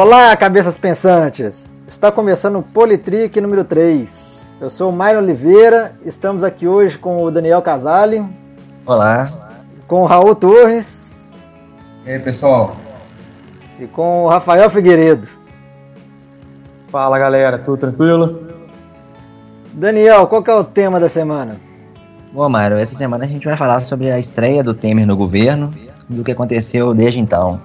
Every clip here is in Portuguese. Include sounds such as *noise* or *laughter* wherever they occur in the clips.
Olá, cabeças pensantes! Está começando o Politrick número 3. Eu sou o Mário Oliveira, estamos aqui hoje com o Daniel Casale. Olá. Com o Raul Torres. E aí, pessoal? E com o Rafael Figueiredo. Fala, galera, tudo tranquilo? Daniel, qual que é o tema da semana? Bom, Mário, essa semana a gente vai falar sobre a estreia do Temer no governo e do que aconteceu desde então.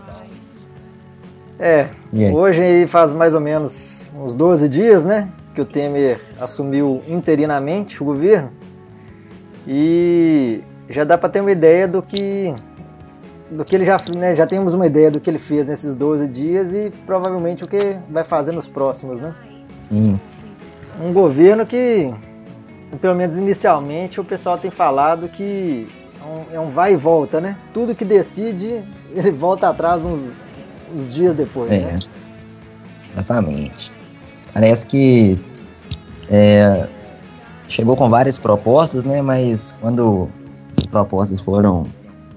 É, hoje faz mais ou menos uns 12 dias, né? Que o Temer assumiu interinamente o governo. E já dá para ter uma ideia do que do que ele já, né, já temos uma ideia do que ele fez nesses 12 dias e provavelmente o que vai fazer nos próximos, né? Sim. Um governo que, pelo menos inicialmente, o pessoal tem falado que é um, é um vai e volta, né? Tudo que decide, ele volta atrás uns, uns dias depois, é, né? Exatamente. Parece que é, chegou com várias propostas, né? Mas quando as propostas foram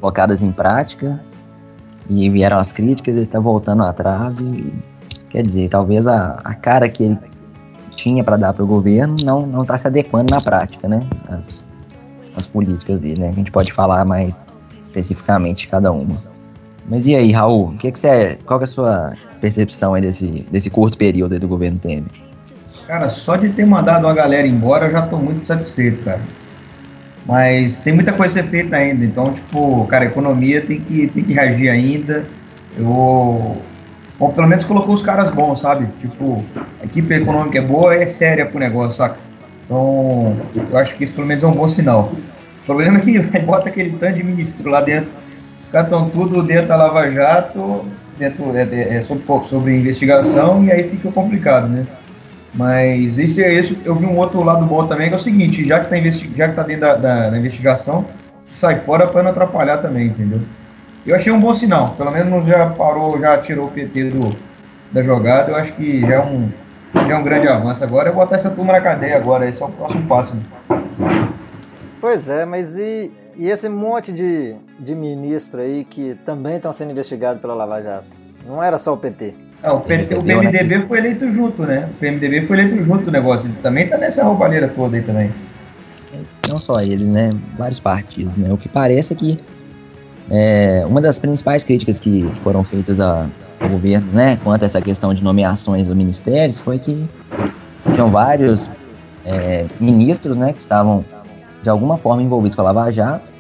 colocadas em prática e vieram as críticas, ele está voltando atrás e quer dizer, talvez a, a cara que ele tinha para dar para o governo não não está se adequando na prática, né? As, as políticas dele, né? A gente pode falar mais especificamente de cada uma. Mas e aí, Raul, que que você, qual que é a sua percepção aí desse, desse curto período aí do governo Temer? Cara, só de ter mandado a galera embora eu já estou muito satisfeito, cara. Mas tem muita coisa a ser feita ainda. Então, tipo, cara, a economia tem que, tem que reagir ainda. Eu. Bom, pelo menos colocou os caras bons, sabe? Tipo, a equipe econômica é boa é séria pro negócio, saca? Então, eu acho que isso pelo menos é um bom sinal. O problema é que *laughs* bota aquele tanto de ministro lá dentro. Estão tudo dentro da Lava Jato, dentro, é, é, é sobre, sobre investigação, e aí fica complicado, né? Mas esse é isso. Eu vi um outro lado bom também, que é o seguinte, já que tá, que tá dentro da, da, da investigação, sai fora para não atrapalhar também, entendeu? Eu achei um bom sinal. Pelo menos já parou, já tirou o PT do, da jogada. Eu acho que já é um, já é um grande avanço. Agora é botar essa turma na cadeia agora, esse é o próximo passo. Pois é, mas e, e esse monte de, de ministro aí que também estão sendo investigados pela Lava Jato? Não era só o PT. É, o, PT, o PMDB né? foi eleito junto, né? O PMDB foi eleito junto o negócio. Ele também tá nessa roubalheira toda aí também. Não só ele, né? Vários partidos, né? O que parece é que é, uma das principais críticas que foram feitas a, ao governo, né, quanto a essa questão de nomeações dos ministérios, foi que tinham vários é, ministros, né, que estavam de alguma forma envolvidos com a Lava Jato,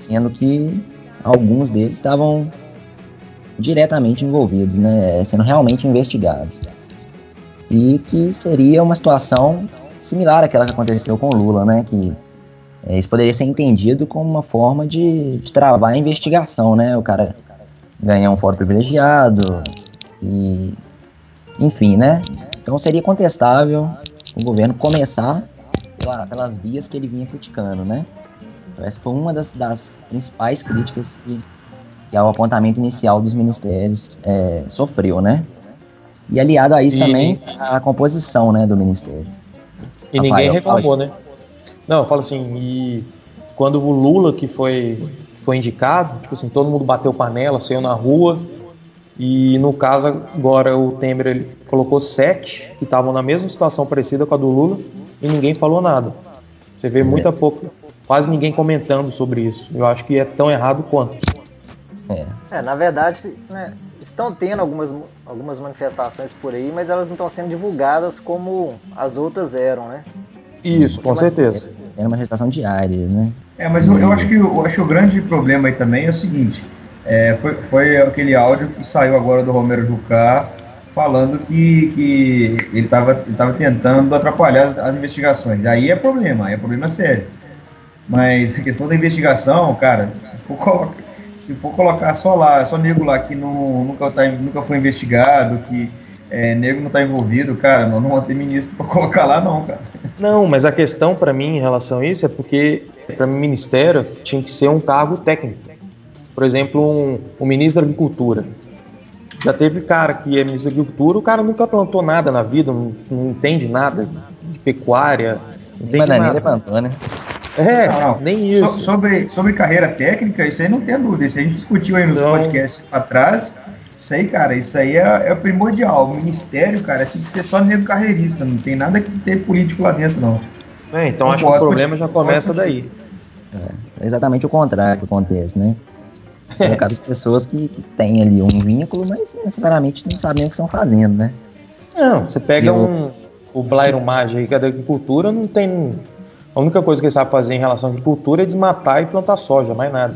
sendo que alguns deles estavam diretamente envolvidos, né, sendo realmente investigados. E que seria uma situação similar àquela que aconteceu com Lula, né, que é, isso poderia ser entendido como uma forma de, de travar a investigação, né, o cara ganhar um foro privilegiado e enfim, né? Então seria contestável o governo começar pela, pelas vias que ele vinha criticando, né? Essa foi uma das, das principais críticas que que é o apontamento inicial dos ministérios, é, sofreu, né? E aliado a isso e, também a composição, né, do ministério. E Rafael, ninguém reclamou, né? Não, eu falo assim, e quando o Lula que foi foi indicado, tipo assim, todo mundo bateu panela, saiu na rua, e no caso agora o Temer ele colocou sete que estavam na mesma situação parecida com a do Lula e ninguém falou nada. Você vê muita pouco, quase ninguém comentando sobre isso. Eu acho que é tão errado quanto. É. é, na verdade, né, estão tendo algumas, algumas manifestações por aí, mas elas não estão sendo divulgadas como as outras eram, né? Isso, com certeza. É uma manifestação diária, né? É, mas eu, eu, acho que eu acho que o grande problema aí também é o seguinte: é, foi, foi aquele áudio que saiu agora do Romero Jucá falando que, que ele estava ele tava tentando atrapalhar as, as, investigações. Aí é problema, aí é problema sério. Mas a questão da investigação, cara, se for colocar se for colocar só lá, só nego lá que não, nunca, tá, nunca foi investigado, que é, nego não está envolvido, cara, não, ter ministro para *laughs* colocar lá, não, cara. Não, mas a questão para mim em relação a isso é porque, para mim, ministério tinha que ser um cargo técnico. Por exemplo, um, um ministro da Agricultura. Já teve cara que é ministro da Agricultura, o cara nunca plantou nada na vida, não, não entende nada de pecuária. Não entende nada. plantou, né? É, não, não. nem isso. So, sobre, sobre carreira técnica, isso aí não tem dúvida. Isso a gente discutiu aí no podcast atrás. Isso aí, cara, isso aí é, é primordial. O ministério, cara, tinha que ser só negro carreirista, não tem nada que ter político lá dentro, não. É, então não acho que o problema já começa daí. É, é exatamente o contrário que acontece, né? Colocar *laughs* as pessoas que, que têm ali um vínculo, mas necessariamente não sabem o que estão fazendo, né? Não, você pega eu... um, o Blairo Maggi aí, que é da agricultura, não tem. A única coisa que ele sabe fazer em relação à agricultura é desmatar e plantar soja, mais nada.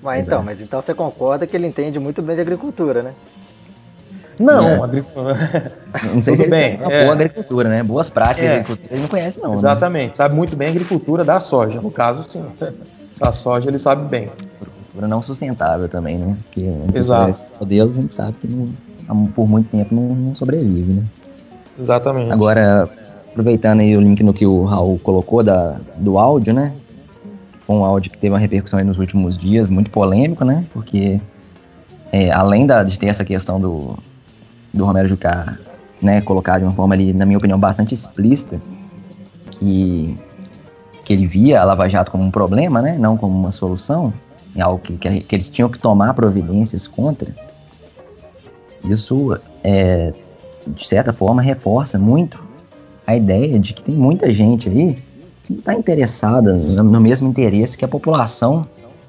Mas então, mas então você concorda que ele entende muito bem de agricultura, né? Não, é. agricultura. Não sei *laughs* se bem. É boa agricultura, né? Boas práticas é. de agricultura ele não conhece, não. Né? Exatamente. Né? Sabe muito bem a agricultura da soja. No caso, sim. *laughs* Da soja ele sabe bem. Agricultura não sustentável também, né? Porque Exato. modelos a gente sabe que não, por muito tempo não, não sobrevive, né? Exatamente. Agora, aproveitando aí o link no que o Raul colocou da, do áudio, né? Foi um áudio que teve uma repercussão nos últimos dias, muito polêmico, né? Porque é, além da, de ter essa questão do, do Romero Jucá, né, colocar de uma forma ali, na minha opinião, bastante explícita, que, que ele via a Lava Jato como um problema, né, não como uma solução, é algo que, que, que eles tinham que tomar providências contra. Isso, é, de certa forma, reforça muito a ideia de que tem muita gente aí que está interessada no mesmo interesse que a população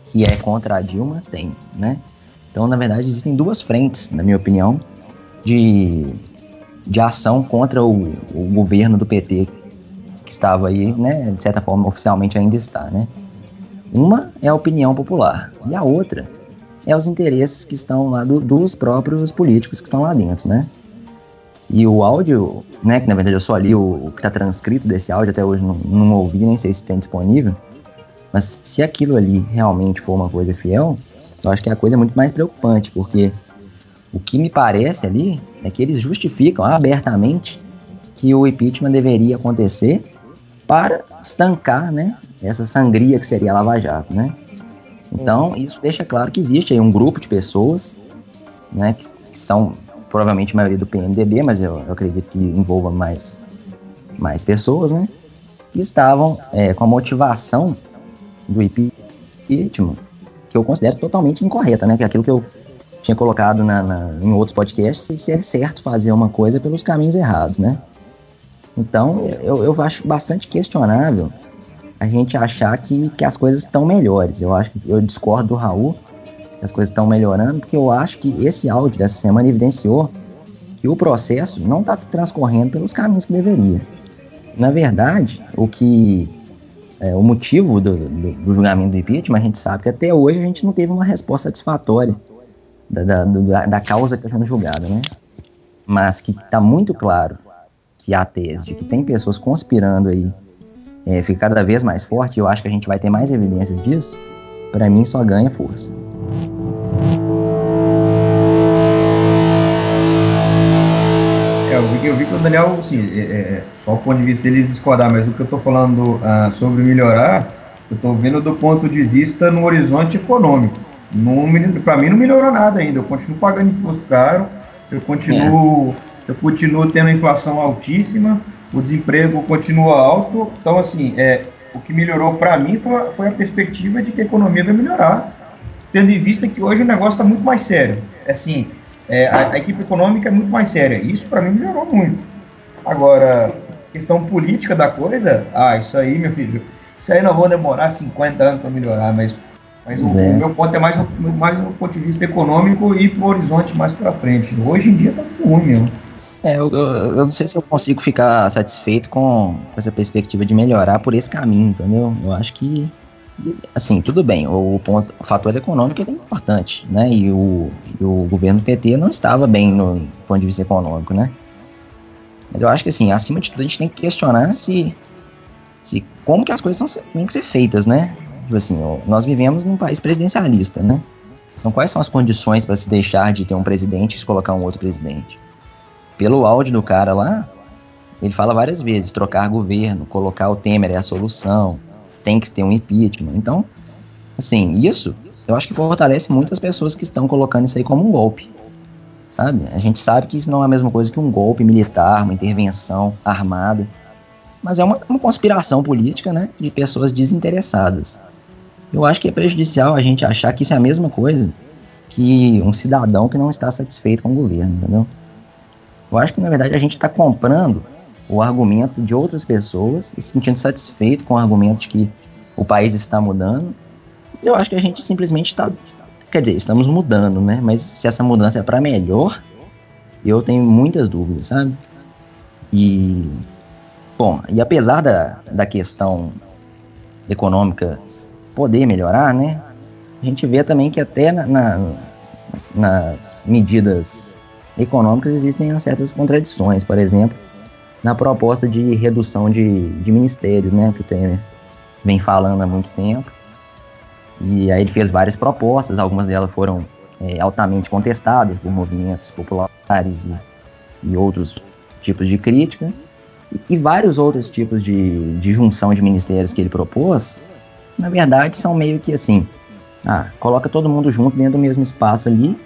que é contra a Dilma tem, né? Então, na verdade, existem duas frentes, na minha opinião, de, de ação contra o, o governo do PT que estava aí, né, de certa forma, oficialmente ainda está, né? Uma é a opinião popular e a outra é os interesses que estão lá do, dos próprios políticos que estão lá dentro, né? E o áudio, né, que na verdade eu só li o, o que está transcrito desse áudio, até hoje não, não ouvi, nem sei se tem disponível, mas se aquilo ali realmente for uma coisa fiel, eu acho que a coisa é muito mais preocupante, porque o que me parece ali é que eles justificam abertamente que o impeachment deveria acontecer para estancar, né, essa sangria que seria a Lava Jato, né? Então, isso deixa claro que existe aí um grupo de pessoas, né, que, que são provavelmente a maioria do PMDB, mas eu, eu, acredito que envolva mais, mais pessoas, né, que estavam é, com a motivação do impeachment, que eu considero totalmente incorreta, né, que é aquilo que eu tinha colocado na, na, em outros podcasts, se é certo fazer uma coisa pelos caminhos errados, né? Então, eu, eu acho bastante questionável a gente achar que, que as coisas estão melhores. Eu acho que eu discordo do Raul que as coisas estão melhorando, porque eu acho que esse áudio dessa semana evidenciou que o processo não está transcorrendo pelos caminhos que deveria. Na verdade, o que é, o motivo do, do, do, julgamento do impeachment, a gente sabe que até hoje a gente não teve uma resposta satisfatória da, da, da causa que está sendo julgada, né? Mas que está muito claro que a tese de que tem pessoas conspirando aí é, fica cada vez mais forte, eu acho que a gente vai ter mais evidências disso, para mim só ganha força. É, eu, vi, que o Daniel, assim, é, é, só o ponto de vista dele discordar, mas o que eu estou falando uh, sobre melhorar, eu estou vendo do ponto de vista no horizonte econômico para mim não melhorou nada ainda. Eu continuo pagando imposto caro, eu continuo, é. eu continuo tendo inflação altíssima, o desemprego continua alto. Então, assim, é, o que melhorou para mim foi, foi, a perspectiva de que a economia vai melhorar, tendo em vista que hoje o negócio está muito mais sério. Assim, é, a, a, equipe econômica é muito mais séria. Isso para mim melhorou muito. Agora, questão política da coisa, ah, isso aí, meu filho, isso aí não vou demorar 50 anos para melhorar, mas mas o, é. o, meu ponto é mais, mais do ponto de vista econômico e pro horizonte mais para frente. Hoje em dia tá muito ruim mesmo. É, eu, eu, não sei se eu consigo ficar satisfeito com essa perspectiva de melhorar por esse caminho, entendeu? Eu acho que, assim, tudo bem, o, ponto, o fator econômico é importante, né? E o, e o governo PT não estava bem no ponto de vista econômico, né? Mas eu acho que, assim, acima de tudo, a gente tem que questionar se, se como que as coisas são, têm que ser feitas, né? Tipo assim, nós vivemos num país presidencialista, né? Então, quais são as condições para se deixar de ter um presidente e se colocar um outro presidente? Pelo áudio do cara lá, ele fala várias vezes: trocar governo, colocar o Temer é a solução, tem que ter um impeachment. Então, assim, isso eu acho que fortalece muitas pessoas que estão colocando isso aí como um golpe. Sabe? A gente sabe que isso não é a mesma coisa que um golpe militar, uma intervenção armada. Mas é uma, uma conspiração política, né? De pessoas desinteressadas. Eu acho que é prejudicial a gente achar que isso é a mesma coisa que um cidadão que não está satisfeito com o governo, entendeu? Eu acho que na verdade a gente está comprando o argumento de outras pessoas e se sentindo satisfeito com o argumento de que o país está mudando. Eu acho que a gente simplesmente está, quer dizer, estamos mudando, né? Mas se essa mudança é para melhor, eu tenho muitas dúvidas, sabe? E bom, e apesar da, da questão econômica poder melhorar, né? A gente vê também que até na, na, nas, nas medidas econômicas existem certas contradições. Por exemplo, na proposta de redução de, de ministérios, né? Que o Temer vem falando há muito tempo. E aí ele fez várias propostas, algumas delas foram é, altamente contestadas por movimentos populares e, e outros tipos de crítica. E, e, vários outros tipos de, de junção de ministérios que ele propôs, na verdade, são meio que assim: ah, coloca todo mundo junto dentro do mesmo espaço ali,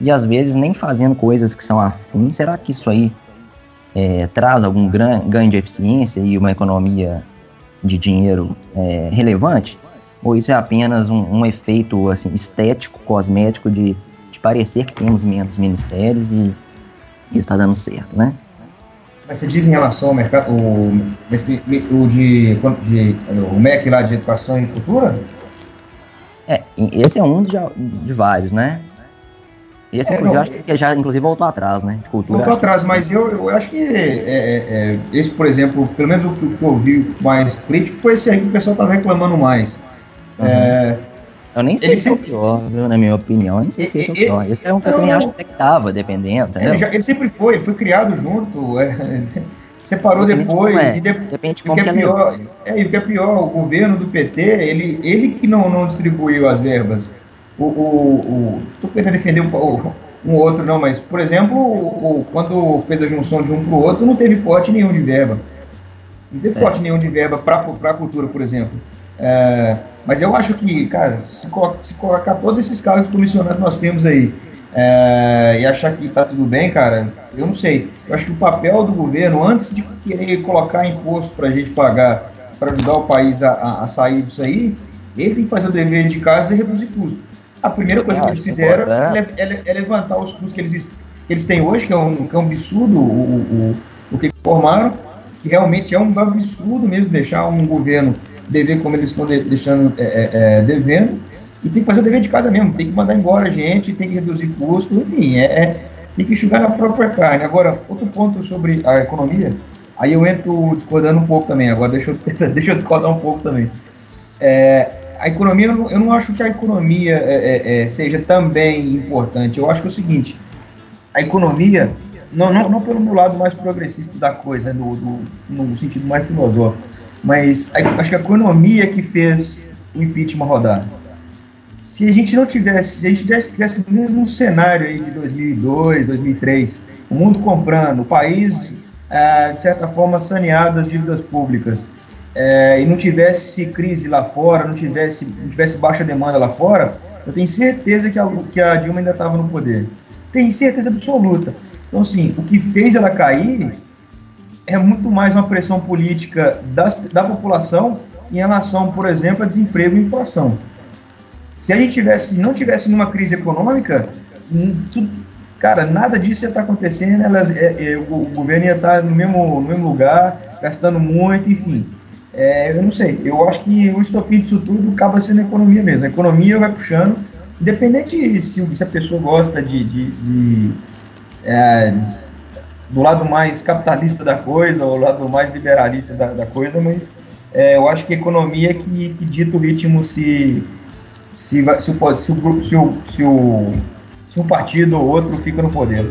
e às vezes nem fazendo coisas que são afins. Será que isso aí é, traz algum ganho de eficiência e uma economia de dinheiro é, relevante? Ou isso é apenas um, um, efeito assim, estético, cosmético de, de parecer que temos menos ministérios e, e está dando certo, né? Mas você diz em relação ao mercado, o, o de, de, o MEC lá de Educação e Cultura? É, esse é um de, de vários, né? Esse, é, inclusive, não, acho que já, inclusive, voltou atrás, né? De cultura. Voltou atrás, mas eu, eu acho que é, é, é, esse, por exemplo, pelo menos o que eu vi mais crítico foi esse aí que o pessoal estava reclamando mais. Uhum. É, eu nem sei se é o pior, viu, na minha opinião. Eu nem sei se esse é o pior. Esse é um que eu também acho que estava, dependendo, Ele, já, ele, sempre foi, ele foi criado junto, é, *laughs* separou depois. É. E de, Depende como que é pior, é, e o que é pior, o governo do PT, ele, ele que não, não distribuiu as verbas. O, o, o, querendo defender um, um outro, não, mas, por exemplo, o, quando fez a junção de um para o outro, não teve pote nenhum de verba. Não teve é. pote nenhum de verba para a cultura, por exemplo. É, mas eu acho que, cara, se, se colocar todos esses cargos comissionados que nós temos aí é, e achar que tá tudo bem, cara, eu não sei. Eu acho que o papel do governo, antes de querer colocar imposto para a gente pagar para ajudar o país a, a, a, sair disso aí, ele tem que fazer o dever de casa e reduzir custos. A primeira coisa que eles fizeram é, é, é levantar os custos que eles, eles têm hoje, que é um, que é um absurdo o, o, o que formaram, que realmente é um absurdo mesmo deixar um governo dever como eles estão de, deixando é, é, é, devendo, e tem que fazer o dever de casa mesmo, tem que mandar embora a gente, tem que reduzir custo, enfim, é, é, tem que enxugar na própria carne. Agora, outro ponto sobre a economia, aí eu entro discordando um pouco também, agora deixa eu, *laughs* deixa eu discordar um pouco também. É, a economia, eu não, eu não, acho que a economia é, é, seja também importante, eu acho que é o seguinte, a economia, não, não, não pelo lado mais progressista da coisa, no, no, sentido mais filosófico, mas acho que a economia que fez o impeachment rodar. Se a gente não tivesse, se a gente tivesse no mesmo cenário aí de 2002, 2003, o mundo comprando, o país, ah, de certa forma, saneado as dívidas públicas, é, e não tivesse crise lá fora, não tivesse, não tivesse baixa demanda lá fora, eu tenho certeza que a, que a Dilma ainda estava no poder. Tenho certeza absoluta. Então, assim, o que fez ela cair é muito mais uma pressão política das, da população em relação, por exemplo, a desemprego e inflação. Se a gente tivesse, não tivesse nenhuma crise econômica, tudo, cara, nada disso ia estar acontecendo, elas, é, é, o, o, governo ia estar no mesmo, no mesmo lugar, gastando muito, enfim. É, eu não sei, eu acho que o estopim disso tudo acaba sendo a economia mesmo. A economia vai puxando, independente se, se a pessoa gosta de, de, de é, do lado mais capitalista da coisa, ou do lado mais liberalista da, da coisa, mas é, eu acho que a economia é que, que dita o ritmo se, se, vai, se, o, se, se, o, se, o, se um partido ou outro fica no poder.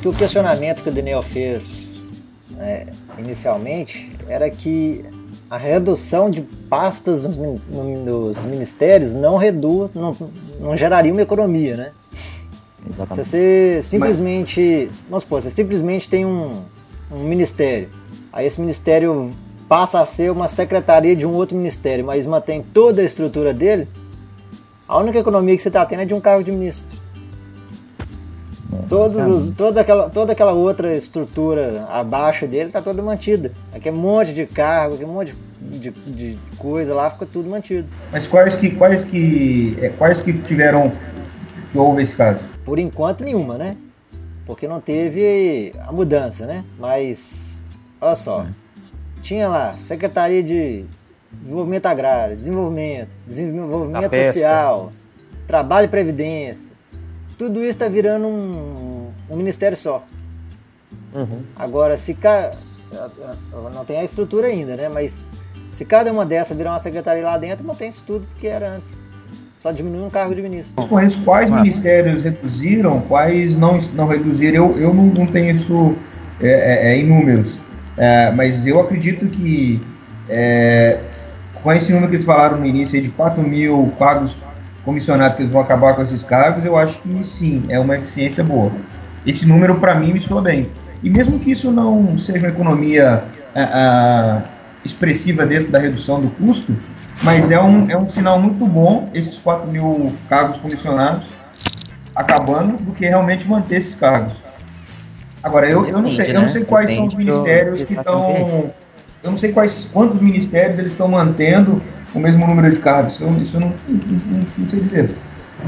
Acho que o questionamento que o Daniel fez né, inicialmente era que a redução de pastas nos, nos ministérios não reduz, não, não geraria uma economia, né? Exatamente. Se você simplesmente, Mas... vamos supor, você simplesmente tem um, um ministério, aí esse ministério passa a ser uma secretaria de um outro ministério, mas mantém toda a estrutura dele, a única economia que você está tendo é de um cargo de ministro. Todos os, toda, aquela, toda aquela outra estrutura abaixo dele está toda mantida. Aqui é um monte de cargo, aqui é um monte de, de, de, coisa lá, fica tudo mantido. Mas quais que, quais que, é, quais que tiveram que houve esse caso? Por enquanto nenhuma, né? Porque não teve a mudança, né? Mas, olha só, é. tinha lá Secretaria de Desenvolvimento Agrário, Desenvolvimento, Desenvolvimento Social, Trabalho e Previdência. Tudo isso está virando um, um, ministério só. Uhum. Agora, se ca... não tem a estrutura ainda, né? Mas se cada uma dessas virar uma secretaria lá dentro, não tem isso tudo que era antes. Só diminui um cargo de ministro. Quais ministérios reduziram, quais não, não reduziram. Eu, eu não, não tenho isso é, é, é em números. É, mas eu acredito que é, com esse número que eles falaram no início de 4 mil cargos comissionados que eles vão acabar com esses cargos, eu acho que sim, é uma eficiência boa. Esse número para mim me soa bem. E mesmo que isso não seja uma economia a, a, expressiva dentro da redução do custo, mas é um, é um sinal muito bom esses 4 mil cargos comissionados acabando do que realmente manter esses cargos. Agora, eu, eu não sei, eu não sei quais são os ministérios que estão eu não sei quais, quantos ministérios eles estão mantendo o mesmo número de cargos. Eu, isso eu não, não, não, sei dizer.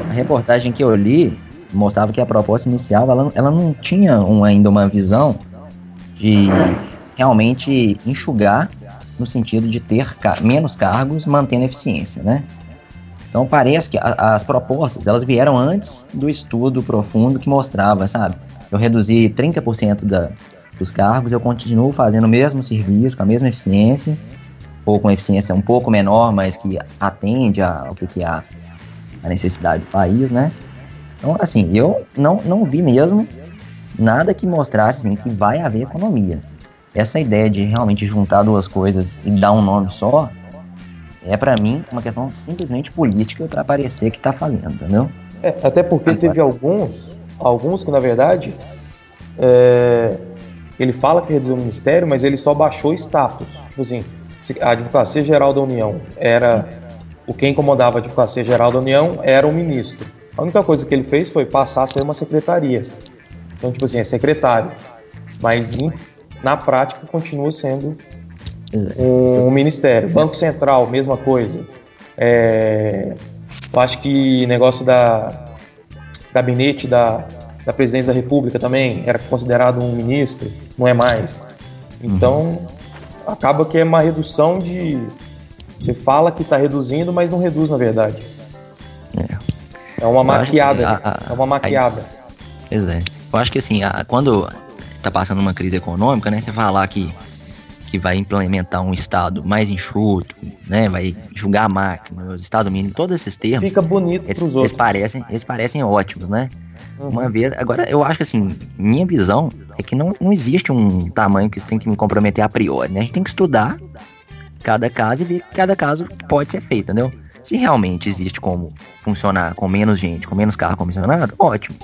A reportagem que eu li mostrava que a proposta inicial ela, ela não tinha um, ainda uma visão de realmente enxugar no sentido de ter menos cargos mantendo eficiência, né? Então parece que a, as propostas elas vieram antes do estudo profundo que mostrava, sabe? Se eu reduzir 30% da, dos cargos, eu continuo fazendo o mesmo serviço, com a mesma eficiência, ou com eficiência um pouco menor, mas que atende ao que, que a, a necessidade do país, né? Então, assim, eu não, não vi mesmo nada que mostrasse assim, que vai haver economia. Essa ideia de realmente juntar duas coisas e dar um nome só é para mim uma questão simplesmente política para parecer que está fazendo, entendeu? É, até porque Agora. teve alguns, alguns que na verdade é, ele fala que reduziu o ministério, mas ele só baixou o status. Tipo assim, a Advocacia Geral da União era. O que incomodava a Advocacia Geral da União era o ministro. A única coisa que ele fez foi passar a ser uma secretaria. Então, tipo assim, é secretário. Mas em, na prática continua sendo um, um, ministério. Banco Central, mesma coisa. É, eu acho que negócio da gabinete da da presidência da República também era considerado um ministro, não é mais. Então, uhum. Acaba que é uma redução de. Você fala que está reduzindo, mas não reduz na verdade. É, é uma maquiada. Assim, a, a, é uma maquiada. Pois é. Eu acho que assim, a, quando está passando uma crise econômica, né? Você falar que que vai implementar um Estado mais enxuto, né, vai julgar a máquina, os Estado mínimo, todos esses termos. Fica bonito eles, outros. Eles parecem, eles parecem ótimos, né? Uma vez. Agora, eu acho que assim, minha visão é que não, não existe um tamanho que você tem que me comprometer a priori, né? A gente tem que estudar cada caso e ver que cada caso pode ser feito, entendeu? Se realmente existe como funcionar com menos gente, com menos carro comissionado, ótimo.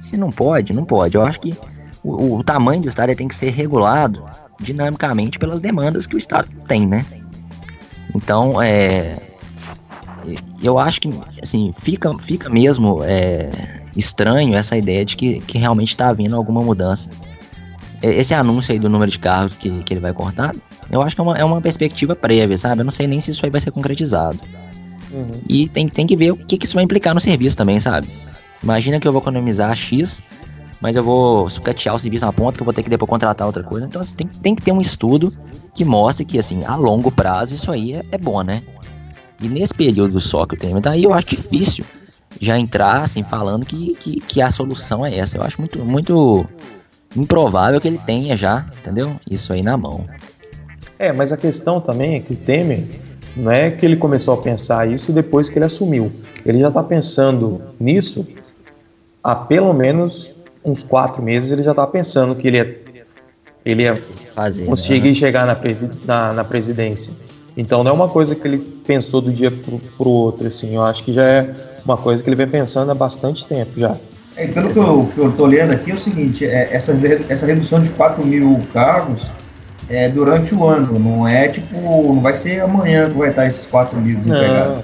Se não pode, não pode. Eu acho que o, o tamanho do Estado tem que ser regulado dinamicamente pelas demandas que o Estado tem, né? Então, é, eu acho que assim fica, fica mesmo é, estranho essa ideia de que, que realmente está havendo alguma mudança. Esse anúncio aí do número de carros que, que ele vai cortar, eu acho que é uma, é uma perspectiva prévia, sabe? Eu não sei nem se isso aí vai ser concretizado. Uhum. E tem, tem que ver o que, que isso vai implicar no serviço também, sabe? Imagina que eu vou economizar X, mas eu vou sucatear o serviço na ponta que eu vou ter que depois contratar outra coisa. Então assim, tem, tem que ter um estudo que mostre que, assim, a longo prazo isso aí é, é bom, né? E nesse período só que eu tenho, daí eu acho difícil já entrar assim falando que, que, que, a solução é essa. Eu acho muito, muito improvável que ele tenha já, entendeu? Isso aí na mão. É, mas a questão também é que o Temer não é que ele começou a pensar isso depois que ele assumiu. Ele já está pensando nisso há pelo menos uns quatro meses. Ele já está pensando que ele ia, ele ia Fazer, conseguir né? chegar na, na, na presidência. Então não é uma coisa que ele pensou do dia pro, pro outro, assim. Eu acho que já é uma coisa que ele vem pensando há bastante tempo já. É, pelo que eu, que eu tô lendo aqui é o seguinte, é, essa, essa redução de 4 mil cargos é durante o ano, não é tipo, não vai ser amanhã que vai estar esses 4 mil não,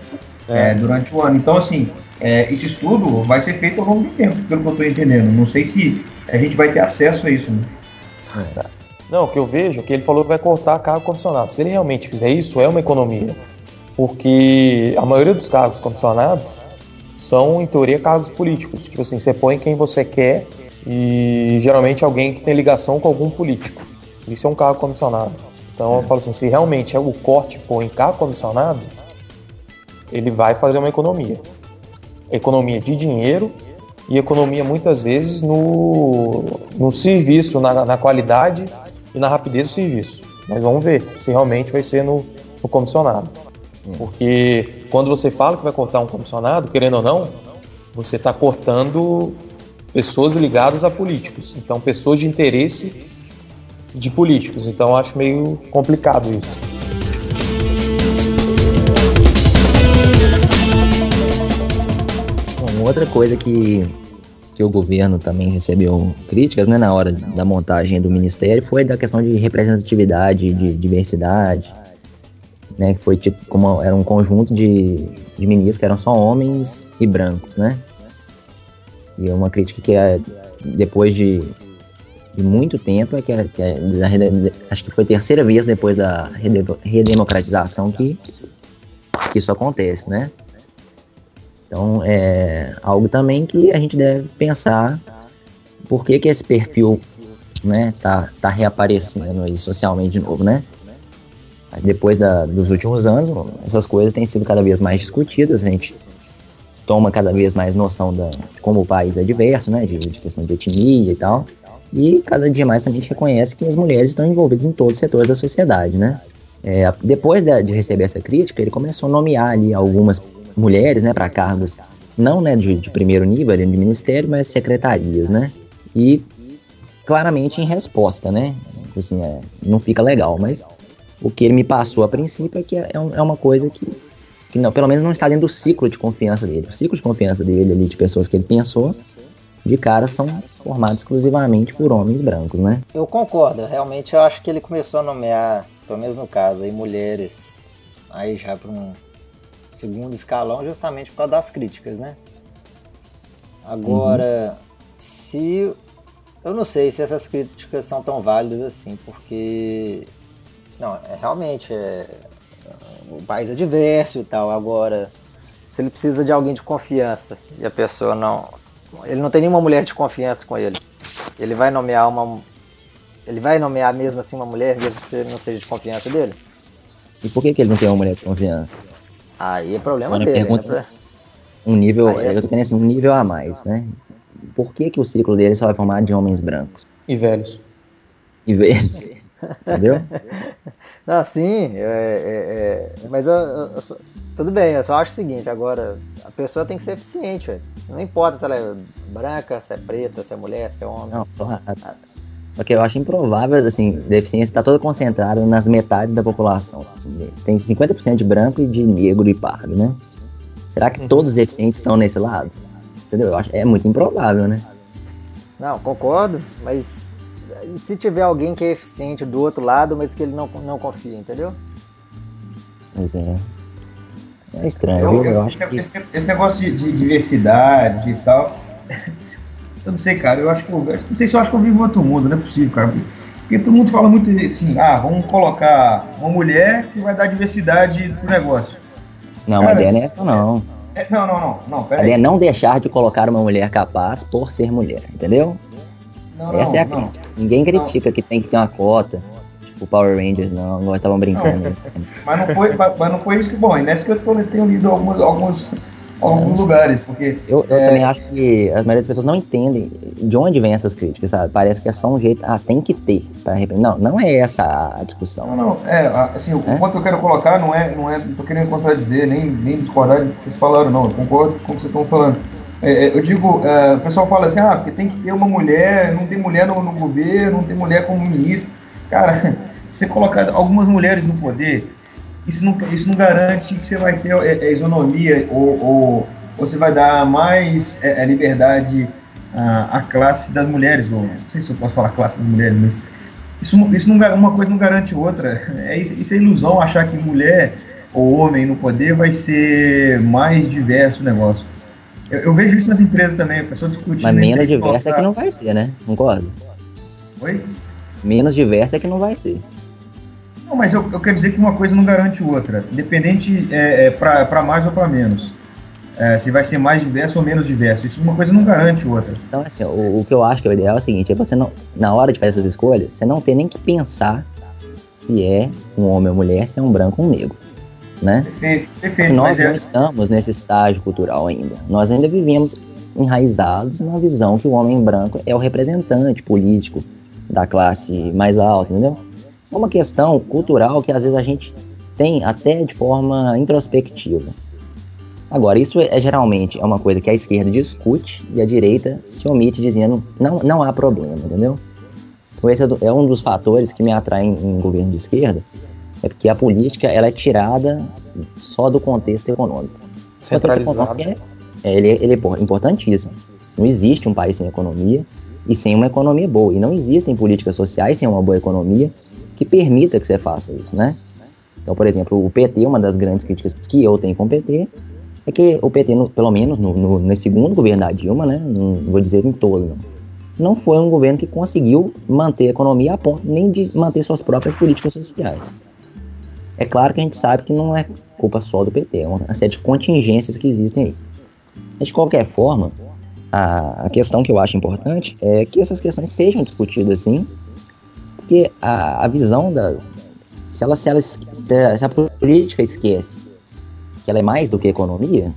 é. durante o ano. Então, assim, é, esse estudo vai ser feito ao longo do tempo, pelo que eu estou entendendo. Não sei se a gente vai ter acesso a isso. Né? É. Não, o que eu vejo é que ele falou que vai cortar cargo comissionado. Se ele realmente fizer isso, é uma economia. Porque a maioria dos cargos comissionados são, em teoria, cargos políticos. Tipo assim, você põe quem você quer e geralmente alguém que tem ligação com algum político. Isso é um cargo comissionado. Então eu falo assim, se realmente o corte for em cargo comissionado, ele vai fazer uma economia. Economia de dinheiro e economia muitas vezes no, no serviço, na, na qualidade e na rapidez do serviço. Mas vamos ver se realmente vai ser no, no comissionado. Porque quando você fala que vai cortar um comissionado, querendo ou não, você está cortando pessoas ligadas a políticos. Então, pessoas de interesse de políticos. Então, acho meio complicado isso. Uma outra coisa que que o governo também recebeu críticas né, na hora da montagem do ministério foi da questão de representatividade, de diversidade, né, que foi tipo como era um conjunto de, de ministros que eram só homens e brancos, né? E uma crítica que é depois de, de muito tempo é que, é, que é, acho que foi a terceira vez depois da redemocratização que, que isso acontece, né? Então, é algo também que a gente deve pensar por que, que esse perfil né, tá, tá reaparecendo aí socialmente de novo, né? Depois da, dos últimos anos, essas coisas têm sido cada vez mais discutidas, a gente toma cada vez mais noção da, de como o país é diverso, né? De, de questão de etnia e tal. E cada dia mais também a gente reconhece que as mulheres estão envolvidas em todos os setores da sociedade, né? É, depois de, de, receber essa crítica, ele começou a nomear ali algumas mulheres, né, para cargos não, né, de, de primeiro nível ali de ministério, mas secretarias, né? E claramente em resposta, né? Assim, é, não fica legal, mas o que ele me passou a princípio é que é, é, é uma coisa que, que não, pelo menos não está dentro do ciclo de confiança dele. O ciclo de confiança dele ali, de pessoas que ele pensou, de cara são formados exclusivamente por homens brancos, né? Eu concordo, realmente eu acho que ele começou a nomear, pelo menos no caso, aí mulheres, aí já para um segundo escalão justamente por causa das críticas, né? Agora, uhum. se. Eu não sei se essas críticas são tão válidas assim, porque. Não, é, realmente é. O país é diverso e tal. Agora, se ele precisa de alguém de confiança e a pessoa não. Ele não tem nenhuma mulher de confiança com ele. Ele vai nomear uma. Ele vai nomear mesmo assim uma mulher, mesmo que não seja de confiança dele? E por que, que ele não tem uma mulher de confiança? Aí é problema Agora, dele, pergunta, né? Um nível, é... eu tô querendo assim, um nível a mais, né? Por que, que o ciclo dele só vai formar de homens brancos? E velhos. E velhos. *laughs* Entendeu? Não, sim, é, é, é mas eu, eu, eu, tudo bem, eu só acho o seguinte, agora a pessoa tem que ser eficiente, não importa se ela é branca, se é preta, se é mulher, se é homem. Não, porra, só que eu acho improvável, assim, deficiência está toda concentrada nas metades da população. Assim, tem 50% de branco e de negro e pardo, né? Será que uhum. todos os deficientes estão nesse lado? Entendeu? Eu acho é muito improvável, né? Não, concordo, mas e se tiver alguém que é eficiente do outro lado, mas que ele não, não confia, entendeu? Pois é. É estranho, eu, eu, eu acho que... Esse, esse negócio de, de diversidade e tal eu não sei, cara. Eu acho que eu, não sei se eu acho que eu vivo outro mundo, não é possível, cara. Porque todo mundo fala muito assim, ah, vamos colocar uma mulher que vai dar diversidade pro negócio. Não, cara, a ideia não é essa não. É, não, não, não, não. Pera a ideia é não deixar de colocar uma mulher capaz por ser mulher, entendeu? Não, essa não, é a crítica. Ninguém critica que tem que ter uma cota. Tipo Power Rangers, não, nós estavam brincando. mas, não foi, mas não foi isso que, bom, nessa que eu tô, tenho lido alguns, alguns alguns lugares, porque... Eu, eu é... também acho que a maioria das pessoas não entendem de onde vem essas críticas, sabe? Parece que é só um jeito, ah, tem que ter, para Não, não é essa a discussão. Não, não, é, assim, o é? ponto que eu quero colocar não é, não é, não tô querendo contradizer, nem, nem discordar do que vocês falaram, não, eu concordo com o que vocês estão falando. É, é eu digo, é, o pessoal fala assim, ah, porque tem que ter uma mulher, não tem mulher no, no governo, não tem mulher como ministro. Cara, *laughs* você colocar algumas mulheres no poder, isso não, isso não garante que você vai ter é, é, isonomia ou, ou, ou, você vai dar mais é, é liberdade à, à, classe das mulheres, ou não sei se eu posso falar classe das mulheres, mas isso, isso não, uma coisa não garante outra. É, isso é ilusão achar que mulher ou homem no poder, vai ser mais diverso o negócio. Eu, eu vejo isso nas empresas também, a pessoa discutindo. Mas menos diverso é que não vai ser, né? Concordo. Oi? Menos diverso é que não vai ser. Não, mas eu, eu quero dizer que uma coisa não garante outra. Independente é, é para mais ou para menos. É, se vai ser mais diverso ou menos diverso. Isso uma coisa não garante outra. Então, assim, o, o que eu acho que é o ideal é o seguinte: é você não, na hora de fazer essas escolhas, você não tem nem que pensar se é um homem ou mulher, se é um branco ou um negro. Né? Perfeito, perfeito. Nós não é... estamos nesse estágio cultural ainda. Nós ainda vivemos enraizados na visão que o homem branco é o representante político da classe mais alta, entendeu? É uma questão cultural que às vezes a gente tem até de forma introspectiva. Agora, isso é geralmente é uma coisa que a esquerda discute e a direita se omite dizendo não, não há problema, entendeu? Então esse é, é um dos fatores que me atraem em governo de esquerda, é porque a política ela é tirada só do contexto econômico. Centralizado. É, é, ele, ele é importantíssimo. Não existe um país sem economia e sem uma economia boa. E não existem políticas sociais sem uma boa economia que permita que você faça isso, né? Então, por exemplo, o PT, uma das grandes críticas que eu tenho com o PT, é que o PT, no, pelo menos no, no, nesse segundo governo da Dilma, né, não vou dizer em todo, não, não foi um governo que conseguiu manter a economia a ponto nem de manter suas próprias políticas sociais. É claro que a gente sabe que não é culpa só do PT, é uma série de contingências que existem aí. Mas, de qualquer forma, a, a questão que eu acho importante é que essas questões sejam discutidas sim porque a, a visão da. Se, ela, se, ela, se, a, política esquece que ela é mais do que economia,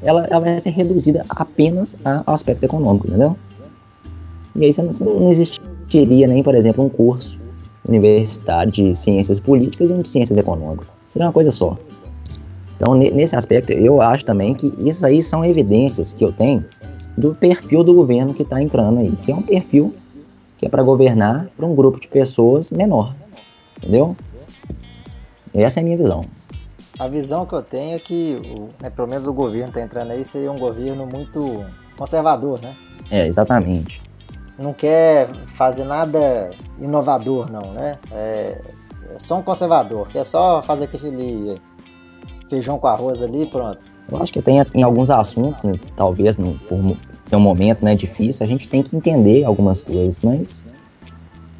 ela, ela vai ser reduzida apenas ao aspecto econômico, entendeu? E aí não, não existiria nem, por exemplo, um curso universitário de ciências políticas e um de ciências econômicas. Seria uma coisa só. Então, nesse aspecto, eu acho também que isso aí são evidências que eu tenho do perfil do governo que está entrando aí, que é um perfil que é para governar para um grupo de pessoas menor. Entendeu? Essa é a minha visão. A visão que eu tenho é que, né, pelo menos o governo está entrando aí, seria um governo muito conservador, né? É, exatamente. Não quer fazer nada inovador, não, né? É, é só um conservador, quer só fazer aquele feijão com arroz ali pronto. Eu acho que tem em alguns assuntos, né, talvez no, por ser um momento né, difícil, a gente tem que entender algumas coisas, mas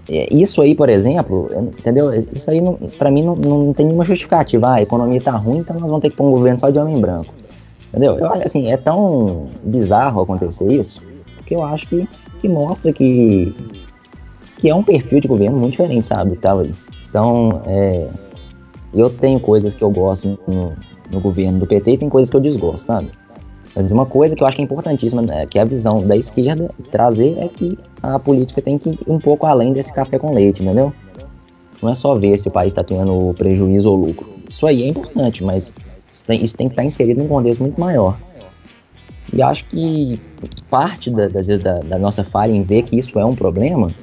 é, isso aí, por exemplo, entendeu? Isso aí, para mim, não, não tem nenhuma justificativa. Ah, a economia tá ruim, então nós vamos ter que pôr um governo só de homem branco. Entendeu? Eu acho assim, é tão bizarro acontecer isso, que eu acho que, que mostra que, que é um perfil de governo muito diferente, sabe, tava aí. Então, é, eu tenho coisas que eu gosto no, no governo do PT e tem coisas que eu desgosto, sabe? Mas uma coisa que eu acho que é importantíssima, né, que é a visão da esquerda trazer, é que a política tem que ir um pouco além desse café com leite, entendeu? Não é só ver se o país está tendo prejuízo ou lucro. Isso aí é importante, mas isso tem, isso tem que estar tá inserido num contexto muito maior. E acho que parte da, das vezes da, da, nossa falha em ver que isso é um problema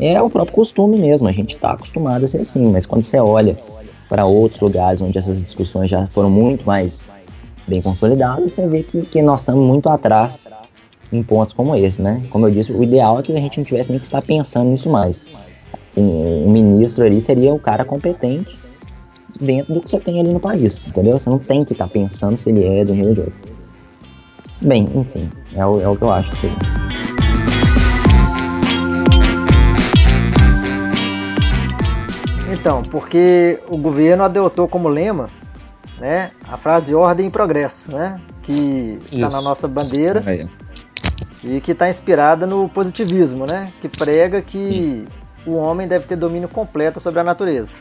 é o próprio costume mesmo. A gente está acostumado a ser assim, mas quando você olha para outros lugares onde essas discussões já foram muito mais bem consolidado, você vê que, que nós estamos muito atrás em pontos como esse, né? Como eu disse, o ideal é que a gente não tivesse nem que estar pensando nisso mais. Um, um ministro ali seria o cara competente dentro do que você tem ali no país, entendeu? Você não tem que estar pensando se ele é do meio de outro. Bem, enfim, é o, é o que eu acho seria. Então, porque o governo adotou como lema né? A frase ordem e progresso, né? Que está na nossa bandeira é. e que está inspirada no positivismo, né? Que prega que Sim. o homem deve ter domínio completo sobre a natureza.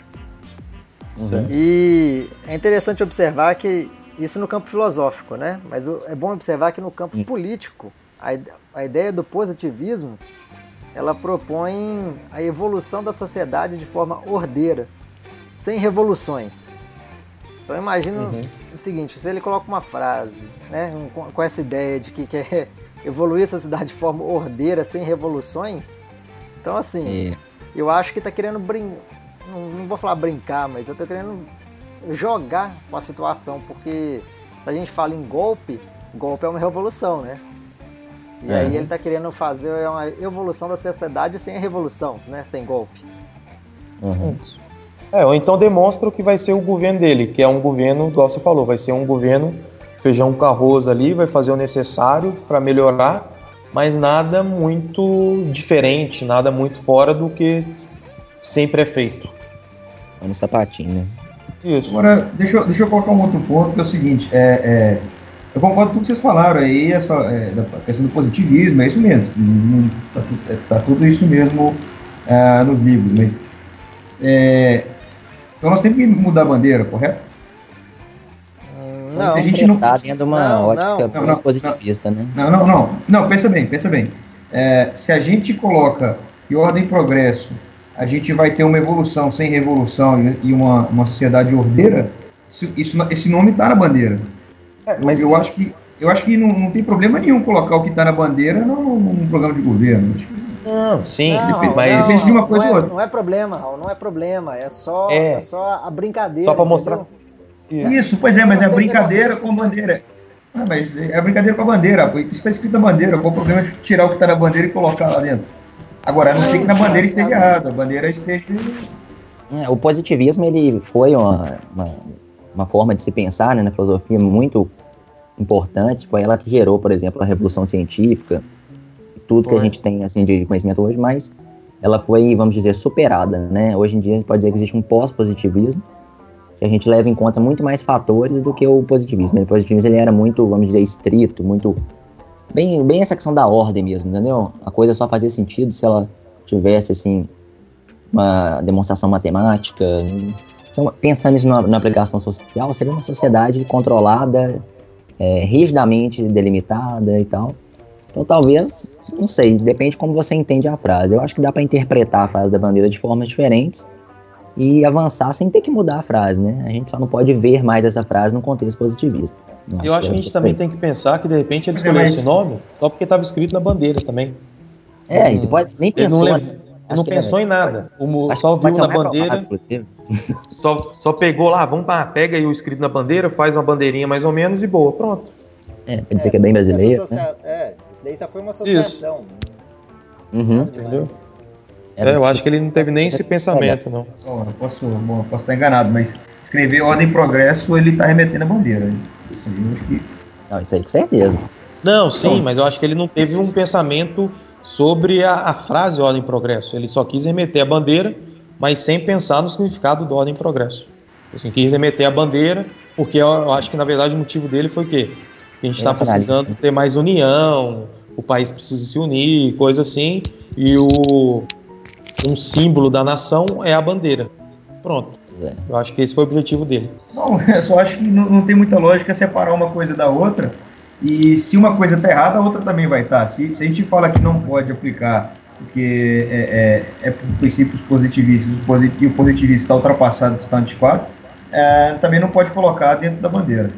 Uhum. E é interessante observar que isso no campo filosófico, né? Mas é bom observar que no campo uhum. político a, ideia do positivismo ela propõe a evolução da sociedade de forma ordeira, sem revoluções. Então imagina uhum. o seguinte, se ele coloca uma frase, né, com, com essa ideia de que quer *laughs* evoluir a sociedade de forma ordeira, sem revoluções, então assim, é. eu acho que está querendo brincar, não, não, vou falar brincar, mas eu estou querendo jogar com a situação, porque se a gente fala em golpe, golpe é uma revolução, né? E é. aí ele está querendo fazer uma evolução da sociedade sem a revolução, né? Sem golpe. Uhum. É, ou então demonstra o que vai ser o governo dele, que é um governo, igual você falou, vai ser um governo feijão com arroz ali, vai fazer o necessário para melhorar, mas nada muito diferente, nada muito fora do que sempre é feito. Só no sapatinho, né? Isso. Agora, deixa eu, deixa eu colocar um outro ponto, que é o seguinte, é, é eu concordo com tudo que vocês falaram aí, essa é, da questão do positivismo, é isso mesmo, está tá tudo isso mesmo é, nos livros, mas é, então nós temos que mudar a bandeira, correto? Não, se a gente não tá dentro de uma não, ótica não, não, positivista, né? Não, não, não, não, pensa bem, pensa bem. É, se a gente coloca que ordem e progresso, a gente vai ter uma evolução sem revolução e uma, uma sociedade ordeira, isso, isso esse nome está na bandeira. É, mas eu acho que eu acho que não, não tem problema nenhum colocar o que está na bandeira num, num programa de governo. Não, sim, não, depende, mas de uma coisa não é, ou outra. Não é problema, Raul, não é problema. É só, é. é só a brincadeira. Só para mostrar. Isso, pois é, mas é brincadeira com bandeira. Ah, mas é brincadeira com a bandeira. Isso está escrito na bandeira. Qual o problema de tirar o que está na bandeira e colocar lá dentro? Agora, a não ser que na bandeira esteja errado. A bandeira esteja. É, o positivismo ele foi uma, uma, uma, forma de se pensar né, na filosofia muito importante. Foi ela que gerou, por exemplo, a revolução científica, tudo que a gente tem assim de conhecimento hoje, mas ela foi, vamos dizer, superada. Né? Hoje em dia a gente pode dizer que existe um pós-positivismo que a gente leva em conta muito mais fatores do que o positivismo. O positivismo ele era muito, vamos dizer, estrito, muito bem, bem essa questão da ordem mesmo, entendeu? A coisa só fazia sentido se ela tivesse assim uma demonstração matemática. Então, pensando isso na, na aplicação social, seria uma sociedade controlada, é, rigidamente delimitada e tal. Então, talvez, não sei, depende de como você entende a frase. Eu acho que dá para interpretar a frase da bandeira de formas diferentes e avançar sem ter que mudar a frase, né? A gente só não pode ver mais essa frase no contexto positivista. Nossa, eu acho que a gente também tem que pensar que de repente ele escolheu esse nome só porque estava escrito na bandeira também. É, e depois nem pensou. Ele não, não pensou em nada. O, só viu na bandeira. *laughs* Só, só pegou lá, vamos lá, pega aí o escrito na bandeira, faz uma bandeirinha mais ou menos e boa, pronto. É, pode dizer é, que é bem brasileiro. Né? É, isso daí só foi uma associação. Uhum. Entendeu? É, eu acho que ele não teve nem esse pensamento, não. Oh, posso, bom, posso estar enganado, mas escrever ordem e progresso, ele está remetendo a bandeira. Isso aí, acho que... Não, isso aí com certeza. Não, sim, mas eu acho que ele não teve um pensamento sobre a, a frase ordem e progresso. Ele só quis remeter a bandeira, mas sem pensar no significado do ordem e progresso. Assim, quis remeter a bandeira, porque eu, eu acho que na verdade o motivo dele foi o quê? Que a gente está precisando ter mais união, o país precisa se unir, coisa assim, e o, um símbolo da nação é a bandeira. Pronto. É. Eu acho que esse foi o objetivo dele. Não, *laughs* eu só acho que não, não tem muita lógica separar uma coisa da outra. E se uma coisa está errada, a outra também vai estar. Tá. Se, se a gente fala que não pode aplicar porque é, é, é por princípios positivistas e o positivista está ultrapassado, está antiquado, é, também não pode colocar dentro da bandeira.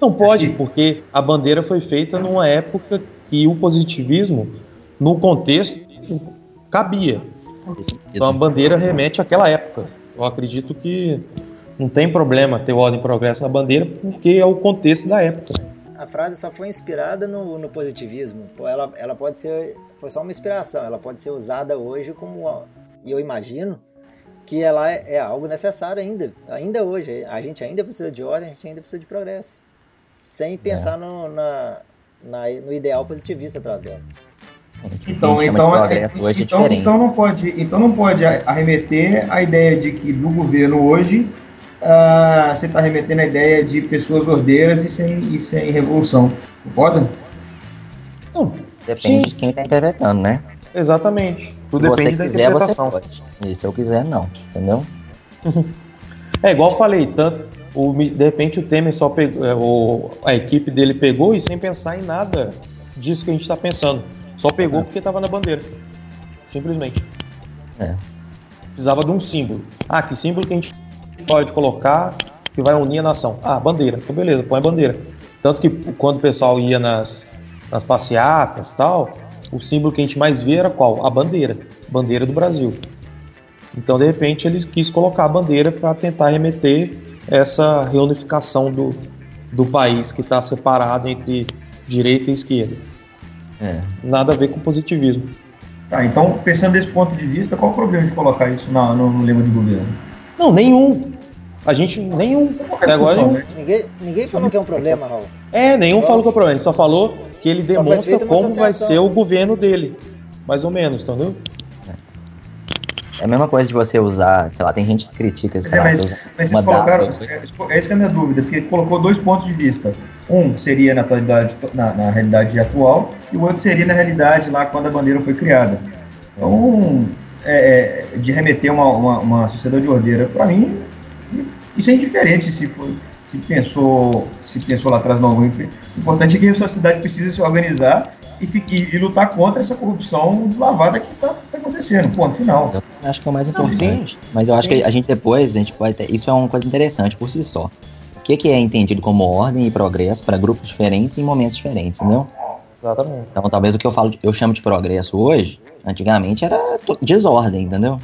Não pode, porque a bandeira foi feita numa época que o positivismo, no contexto, cabia. Então a bandeira remete àquela época. Eu acredito que não tem problema ter ordem e progresso na bandeira, porque é o contexto da época. A frase só foi inspirada no, no positivismo. Ela, ela pode ser. Foi só uma inspiração. Ela pode ser usada hoje como. E eu imagino que ela é, é algo necessário ainda. Ainda hoje. A gente ainda precisa de ordem, a gente ainda precisa de progresso. Sem pensar é. no, na, na, no ideal positivista atrás dela. Então, então, é, então, então não pode, então não pode arremeter a ideia de que do governo hoje uh, você está remetendo a ideia de pessoas ordeiras e sem, e sem revolução. Concorda? Não. Depende Sim. de quem está interpretando, né? Exatamente. Tudo se depende você quiser, da interpretação. Você pode. E se eu quiser, não. Entendeu? *laughs* é igual eu falei, tanto o, de repente o Temer só pegou, é, o, a equipe dele pegou e sem pensar em nada disso que a gente está pensando. Só pegou é. porque estava na bandeira. Simplesmente. É. Precisava de um símbolo. Ah, que símbolo que a gente pode colocar que vai unir a nação? Ah, bandeira. Então beleza, põe a bandeira. Tanto que quando o pessoal ia nas, nas passeatas tal, o símbolo que a gente mais via era qual? A bandeira. Bandeira do Brasil. Então, de repente, ele quis colocar a bandeira para tentar remeter essa reunificação do, do país que está separado entre direita e esquerda. É. Nada a ver com positivismo. Tá, então, pensando desse ponto de vista, qual o problema de colocar isso no, no, no lema de governo? Não, nenhum. A gente, nenhum. Até agora, né? ninguém, ninguém falou que é um problema, Raul. É, nenhum só... falou que é um problema. Ele só falou que ele demonstra como vai ser o governo dele. Mais ou menos, entendeu? É a mesma coisa de você usar, sei lá, tem gente que critica é, lá, mas, mas uma colocaram. É, é isso que é a minha dúvida, porque colocou dois pontos de vista. Um seria na, atualidade, na, na realidade atual e o outro seria na realidade lá quando a bandeira foi criada. Então, é, é de remeter uma, uma, uma sociedade ordeira, para mim, isso é indiferente se foi, se pensou, se pensou lá atrás não. O importante é que a sociedade precisa se organizar e, e, e lutar contra essa corrupção deslavada que está tá acontecendo. Ponto final. Eu acho que é o mais importante. Mas eu acho que a gente depois, a gente pode ter, isso é uma coisa interessante por si só. O que, que é entendido como ordem e progresso para grupos diferentes em momentos diferentes, entendeu? Exatamente. Então talvez o que eu falo, eu chamo de progresso hoje, antigamente era desordem, entendeu?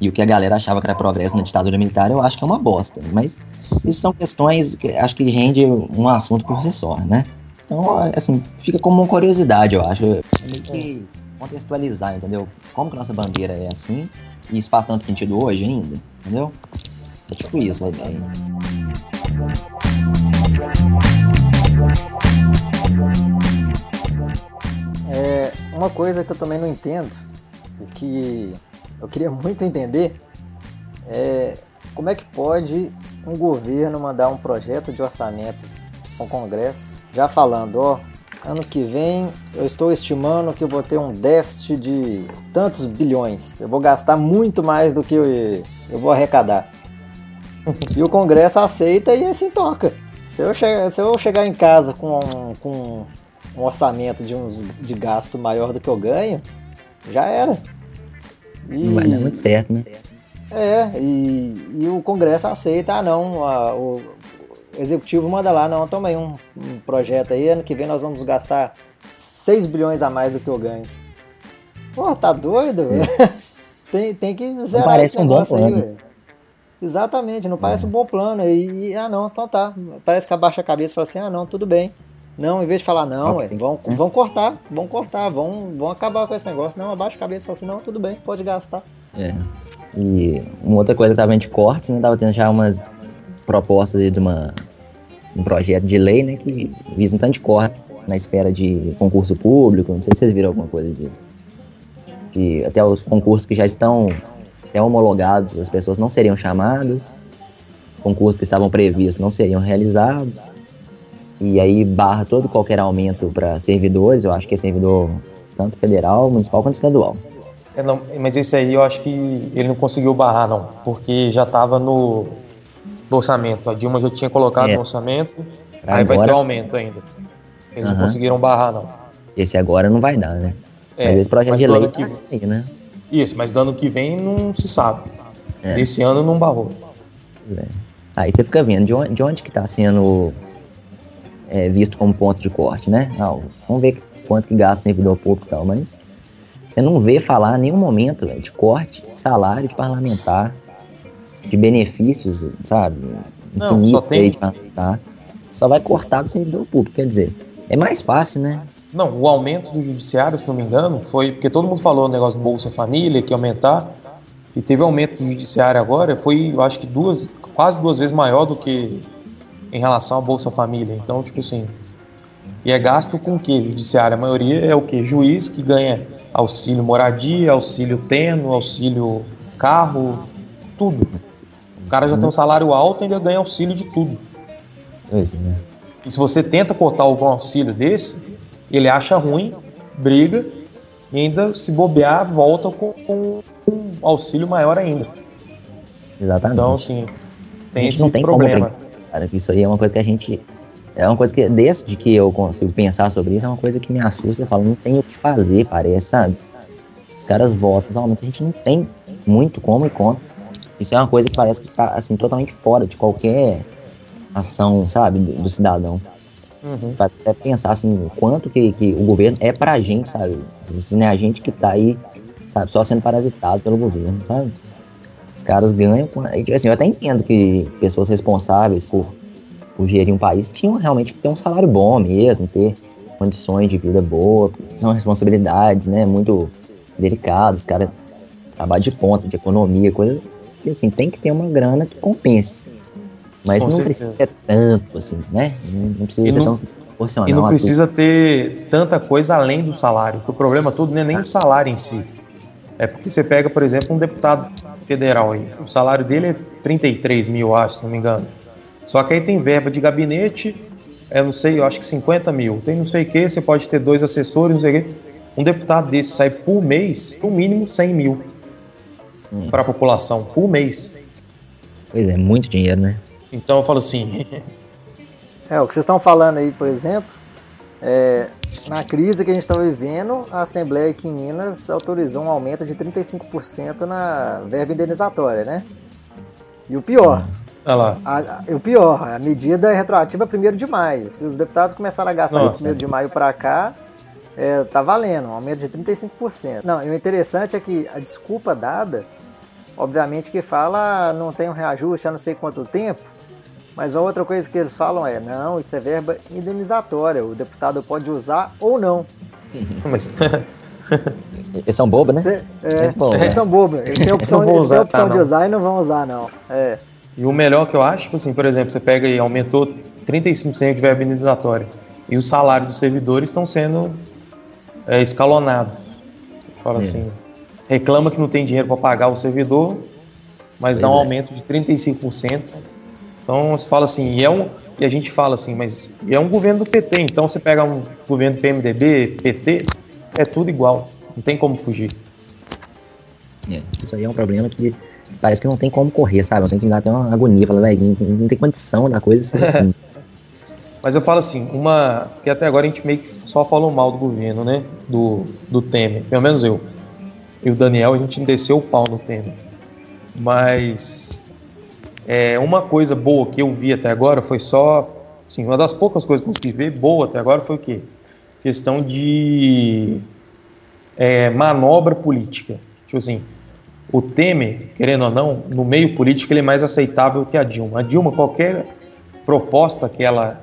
E o que a galera achava que era progresso na ditadura militar, eu acho que é uma bosta. Mas isso são questões que acho que rende um assunto por si só, né? Então, assim, fica como uma curiosidade, eu acho. Meio que contextualizar, entendeu? Como que nossa bandeira é assim, e isso faz tanto sentido hoje ainda, entendeu? É tipo isso a ideia. É, uma coisa que eu também não entendo, e que eu queria muito entender, é como é que pode um governo mandar um projeto de orçamento ao Congresso, já falando, ó, ano que vem eu estou estimando que eu vou ter um déficit de tantos bilhões. Eu vou gastar muito mais do que eu, eu vou arrecadar. *laughs* e o Congresso aceita e assim toca. Se eu, chegar, se eu chegar em casa com, com um orçamento de, uns, de gasto maior do que eu ganho, já era. E, não vai dar muito certo, né? É, e, e o Congresso aceita, ah não, a, o, executivo manda lá, não, toma aí um, um, projeto aí, ano que vem nós vamos gastar 6 bilhões a mais do que eu ganho. Pô, tá doido? É. *laughs* tem, tem que zerar não parece um bom plano. Aí, Exatamente, não parece é. um bom plano. E, e, ah não, então tá. Parece que abaixa a cabeça e fala assim, ah não, tudo bem. Não, em vez de falar não, ué, vão, vão cortar, vão cortar, vão, vão acabar com esse negócio. Não, abaixa a cabeça e fala assim, não, tudo bem, pode gastar. É. E uma outra coisa que tava de cortes, né? Tava tendo já umas propostas de uma, um projeto de lei, né, que visa um tanto de corte na esfera de concurso público, não sei se vocês viram alguma coisa disso. Que até os concursos que já estão até homologados, as pessoas não seriam chamadas, concursos que estavam previstos não seriam realizados, e aí barra todo qualquer aumento para servidores, eu acho que é servidor tanto federal, municipal quanto estadual. É, não, mas esse aí eu acho que ele não conseguiu barrar, não, porque já estava no, do orçamento. A Dilma já tinha colocado é. no orçamento, pra aí agora... vai ter um aumento ainda. Eles uhum. não conseguiram barrar, não. Esse agora não vai dar, né? É, mas esse projeto de lei que... Aí, né? Isso, mas do ano que vem não se sabe. É. Esse ano não barrou. É. Aí você fica vendo de onde, de onde que está sendo é, visto como ponto de corte, né? Não, vamos ver quanto que gasta servidor público e tal, mas você não vê falar em nenhum momento véio, de corte de salário de parlamentar, de benefícios, sabe? Não, só tem. Tá? Só vai cortar do servidor público, quer dizer, é mais fácil, né? Não, o aumento do judiciário, se não me engano, foi porque todo mundo falou o negócio do Bolsa Família, que aumentar, e teve aumento do judiciário agora, foi, eu acho que duas, quase duas vezes maior do que em relação à Bolsa Família. Então, tipo assim, e é gasto com o que? Judiciário, a maioria é o que? Juiz que ganha auxílio moradia, auxílio teno, auxílio carro, tudo cara já tem um salário alto e ainda ganha auxílio de tudo. É. E se você tenta cortar algum auxílio desse, ele acha ruim, briga e ainda se bobear, volta com, com um auxílio maior ainda. Exatamente. Então, assim, tem esse tem problema. Cara, isso aí é uma coisa que a gente. É uma coisa que, desde que eu consigo pensar sobre isso, é uma coisa que me assusta. Eu falo, não tem o que fazer, parece, sabe? Os caras votam, realmente a gente não tem muito como e conta. Isso é uma coisa que parece que tá, assim, totalmente fora de qualquer ação, sabe, do, do cidadão. Uhum. Pra até pensar, assim, quanto que, que o governo é pra gente, sabe? Se não é a gente que tá aí, sabe, só sendo parasitado pelo governo, sabe? Os caras ganham. Assim, eu até entendo que pessoas responsáveis por, por gerir um país tinham realmente que ter um salário bom mesmo, ter condições de vida boa, são responsabilidades, né, muito delicadas, os caras trabalham de ponta, de economia, coisa que assim, tem que ter uma grana que compense. Mas Com não certeza. precisa ser tanto, assim, né? Não precisa e ser não, tão proporcional. E não precisa ter tanta coisa além do salário. Porque o problema todo não é nem o salário em si. É porque você pega, por exemplo, um deputado federal aí. O salário dele é 33 mil, acho, se não me engano. Só que aí tem verba de gabinete, é, não sei, eu acho que 50 mil. Tem não sei o que, você pode ter dois assessores, não sei o que. Um deputado desse sai por mês, no mínimo 100 mil hum. para a população, por mês. Pois é, muito dinheiro, né? Então eu falo assim. é, o que vocês estão falando aí, por exemplo, é, na crise que a gente está vivendo, a Assembleia aqui em Minas autorizou um aumento de 35% na verba indenizatória, né? E o pior, Olha lá. A, a, o pior, a medida é retroativa 1 de maio. Se os deputados começaram a gastar Nossa. de 1 de maio para cá, é, tá valendo, um aumento de 35%. Não, e o interessante é que a desculpa dada, obviamente que fala não tem um reajuste há não sei quanto tempo, mas a outra coisa que eles falam é, não, isso é verba indenizatória, o deputado pode usar ou não. Mas... *laughs* Eles são bobos, né? Cê, é, é bom, eles são bobos. Eles têm *laughs* a opção, eles têm a opção tá, de usar e não vão usar, não. É. E o melhor que eu acho, tipo assim, por exemplo, você pega e aumentou 35% de verba indenizatória e os salários dos servidores estão sendo é, escalonados. Fala é. assim, reclama que não tem dinheiro para pagar o servidor, mas dá um é. aumento de 35%. Então você fala assim, e é um e a gente fala assim, mas é um governo do PT, então você pega um governo do PMDB, PT, é tudo igual, não tem como fugir. É, isso aí é um problema que parece que não tem como correr, sabe? Não tem que dar até uma agonia, falar, velho, não, tem condição da coisa assim. *laughs* Mas eu falo assim, uma. que até agora a gente meio que só falou mal do governo, né? Do, do Temer, pelo menos eu. E o Daniel, a gente desceu o pau no Temer. Mas. É, uma coisa boa que eu vi até agora foi só. Assim, uma das poucas coisas que eu consegui ver boa até agora foi o quê? Questão de é, manobra política. Tipo assim, o Temer, querendo ou não, no meio político ele é mais aceitável que a Dilma. A Dilma, qualquer proposta que ela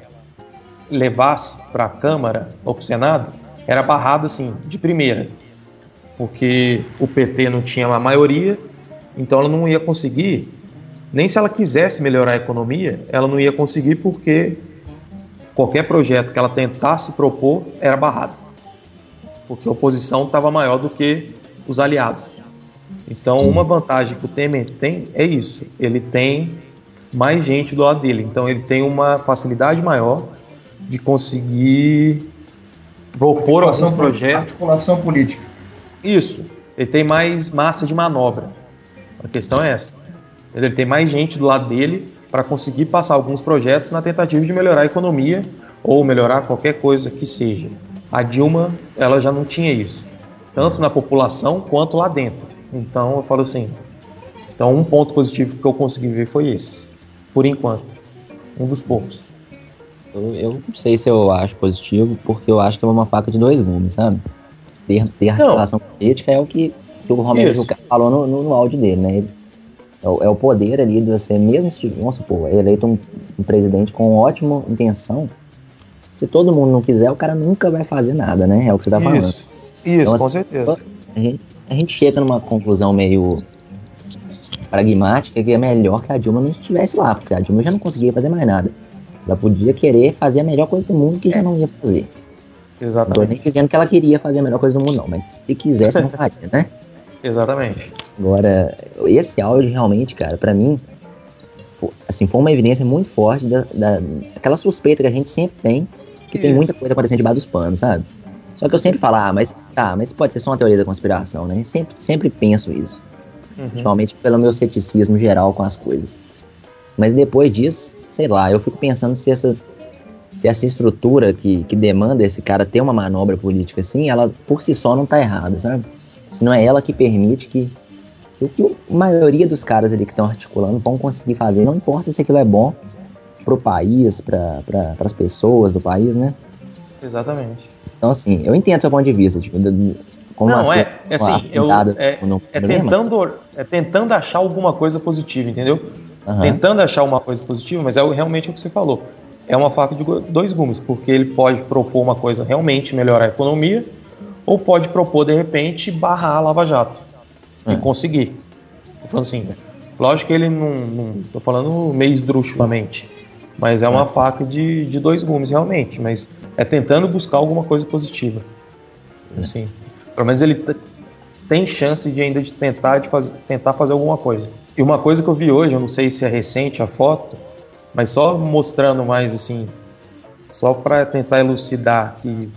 levasse para a Câmara ou para o Senado, era barrada assim, de primeira. Porque o PT não tinha a maioria, então ela não ia conseguir, nem se ela quisesse melhorar a economia, ela não ia conseguir porque qualquer projeto que ela tentasse propor era barrado. Porque a oposição estava maior do que os aliados. Então, uma vantagem que o Temer tem é isso: ele tem mais gente do lado dele. Então, ele tem uma facilidade maior de conseguir propor alguns projetos. Articulação política. Isso. Ele tem mais massa de manobra. A questão é essa. Ele tem mais gente do lado dele para conseguir passar alguns projetos na tentativa de melhorar a economia ou melhorar qualquer coisa que seja. A Dilma, ela já não tinha isso, tanto na população quanto lá dentro. Então eu falo assim. Então um ponto positivo que eu consegui ver foi esse, por enquanto, um dos poucos. Eu, eu não sei se eu acho positivo, porque eu acho que é uma faca de dois gumes, sabe? Ter, ter relação política é o que, que o Romero falou no, no, no, áudio dele, né? É o, é o, poder ali de você, mesmo se, vamos supor, é eleito um, um presidente com ótima intenção, se todo mundo não quiser, o cara nunca vai fazer nada, né? É o que você tá falando. Isso, Isso então, com assim, certeza. A gente, a gente chega numa conclusão meio pragmática que é melhor que a Dilma não estivesse lá, porque a Dilma já não conseguia fazer mais nada. Ela podia querer fazer a melhor coisa do mundo que já não ia fazer. Exatamente. Não tô nem dizendo que ela queria fazer a melhor coisa do mundo, não, mas se quisesse, não faria, né? *laughs* Exatamente. Agora, esse áudio realmente, cara, para mim, assim, foi uma evidência muito forte da, da, daquela suspeita que a gente sempre tem, que Isso. tem muita coisa acontecendo debaixo dos panos, sabe? Só que eu sempre falo, ah, mas tá, mas pode ser só uma teoria da conspiração, né? Sempre, sempre penso isso. Uhum. Principalmente pelo meu ceticismo geral com as coisas. Mas depois disso, sei lá, eu fico pensando se essa, se essa estrutura que, que demanda esse cara ter uma manobra política assim, ela por si só não tá errada, sabe? Se não é ela que permite que, que o que a maioria dos caras ali que estão articulando vão conseguir fazer, não importa se aquilo é bom pro país, para pra, as pessoas do país, né? Exatamente. Então, assim, eu entendo seu ponto de vista, tipo, como não, é, é assim, eu, é, é, tentando, é tentando achar alguma coisa positiva, entendeu? Uhum. Tentando achar uma coisa positiva, mas é realmente o que você falou. É uma faca de dois gumes, porque ele pode propor uma coisa realmente melhorar a economia, ou pode propor, de repente, barrar a Lava Jato. E é. conseguir. Então, assim, Lógico que ele não, não tô falando meio esdrúxulamente, mas é uma faca de, de dois gumes realmente, mas é tentando buscar alguma coisa positiva. Assim, pelo menos ele tem chance de ainda de tentar, de fazer, tentar fazer alguma coisa. E uma coisa que eu vi hoje, eu não sei se é recente a foto, mas só mostrando mais assim, só para tentar elucidar que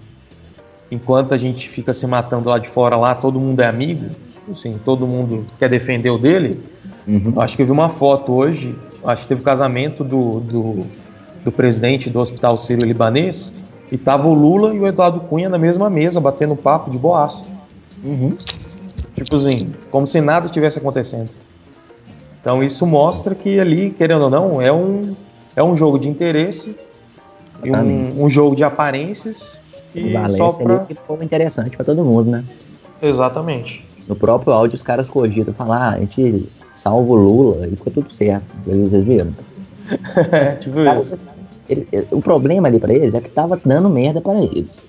enquanto a gente fica se matando lá de fora, lá todo mundo é amigo, assim, todo mundo quer defender o dele. Uhum. Acho que eu vi uma foto hoje, acho que teve o casamento do, do, do presidente do Hospital Sírio-Libanês, e tava o Lula e o Eduardo Cunha na mesma mesa, batendo papo de boaço. Uhum. Tipo assim, como se nada tivesse acontecendo. Então isso mostra que ali, querendo ou não, é um, é um jogo de interesse e um, um jogo de aparências e Valência só pra... ali ficou interessante para todo mundo, né? Exatamente. No próprio áudio os caras cogitam falar, ah, a gente salva o Lula e ficou tudo certo. Vocês viram? *laughs* é, tipo isso. Ele, o problema ali para eles é que tava dando merda para eles.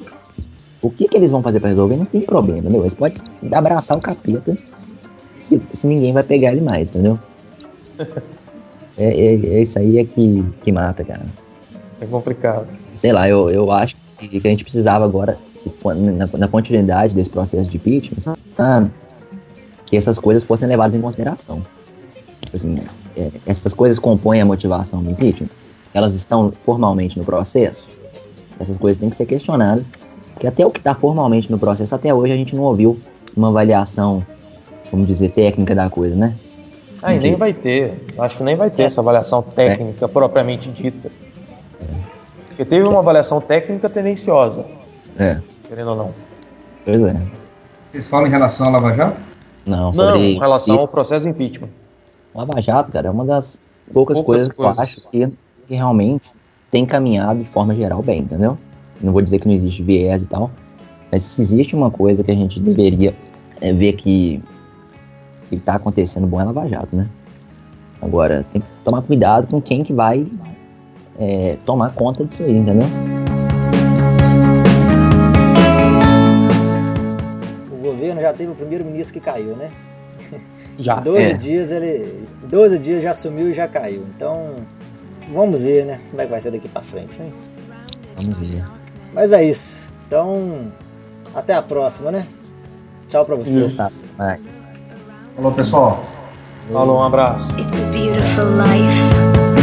O que, que eles vão fazer para resolver não tem problema, entendeu? Eles podem abraçar o capeta se, se ninguém vai pegar ele mais, entendeu? É, é, é, isso aí é que, que mata, cara. É complicado. Sei lá, eu, eu acho que, que a gente precisava agora, na, na continuidade desse processo de impeachment, ah, que essas coisas fossem levadas em consideração. Assim, é, essas coisas compõem a motivação do impeachment. Elas estão formalmente no processo. Essas coisas têm que ser questionadas que até o que está formalmente no processo, até hoje a gente não ouviu uma avaliação, vamos dizer, técnica da coisa, né? Ah, e nem vai ter. Acho que nem vai ter é. essa avaliação técnica é. propriamente dita. É. Porque teve uma avaliação técnica tendenciosa. É. Querendo ou não. Pois é. Vocês falam em relação ao Lava Jato? Não, sobre... Não, em relação ao processo de impeachment. Lava Jato, cara, é uma das poucas, poucas coisas, coisas, que eu acho que, que realmente tem caminhado de forma geral bem, entendeu? Não vou dizer que não existe viés e tal, mas se existe uma coisa que a gente deveria é, ver que que está acontecendo bom é Lava Jato, né? Agora, tem que tomar cuidado com quem que vai é, tomar conta disso aí, entendeu? O governo já teve o primeiro ministro que caiu, né? Já. *laughs* 12 é. dias ele. 12 dias já sumiu e já caiu. Então, vamos ver, né? Como é que vai ser daqui para frente, né? Vamos ver. Mas é isso. Então, até a próxima, né? Tchau pra vocês. Tá. Falou, pessoal. Falou, um abraço. It's a beautiful life.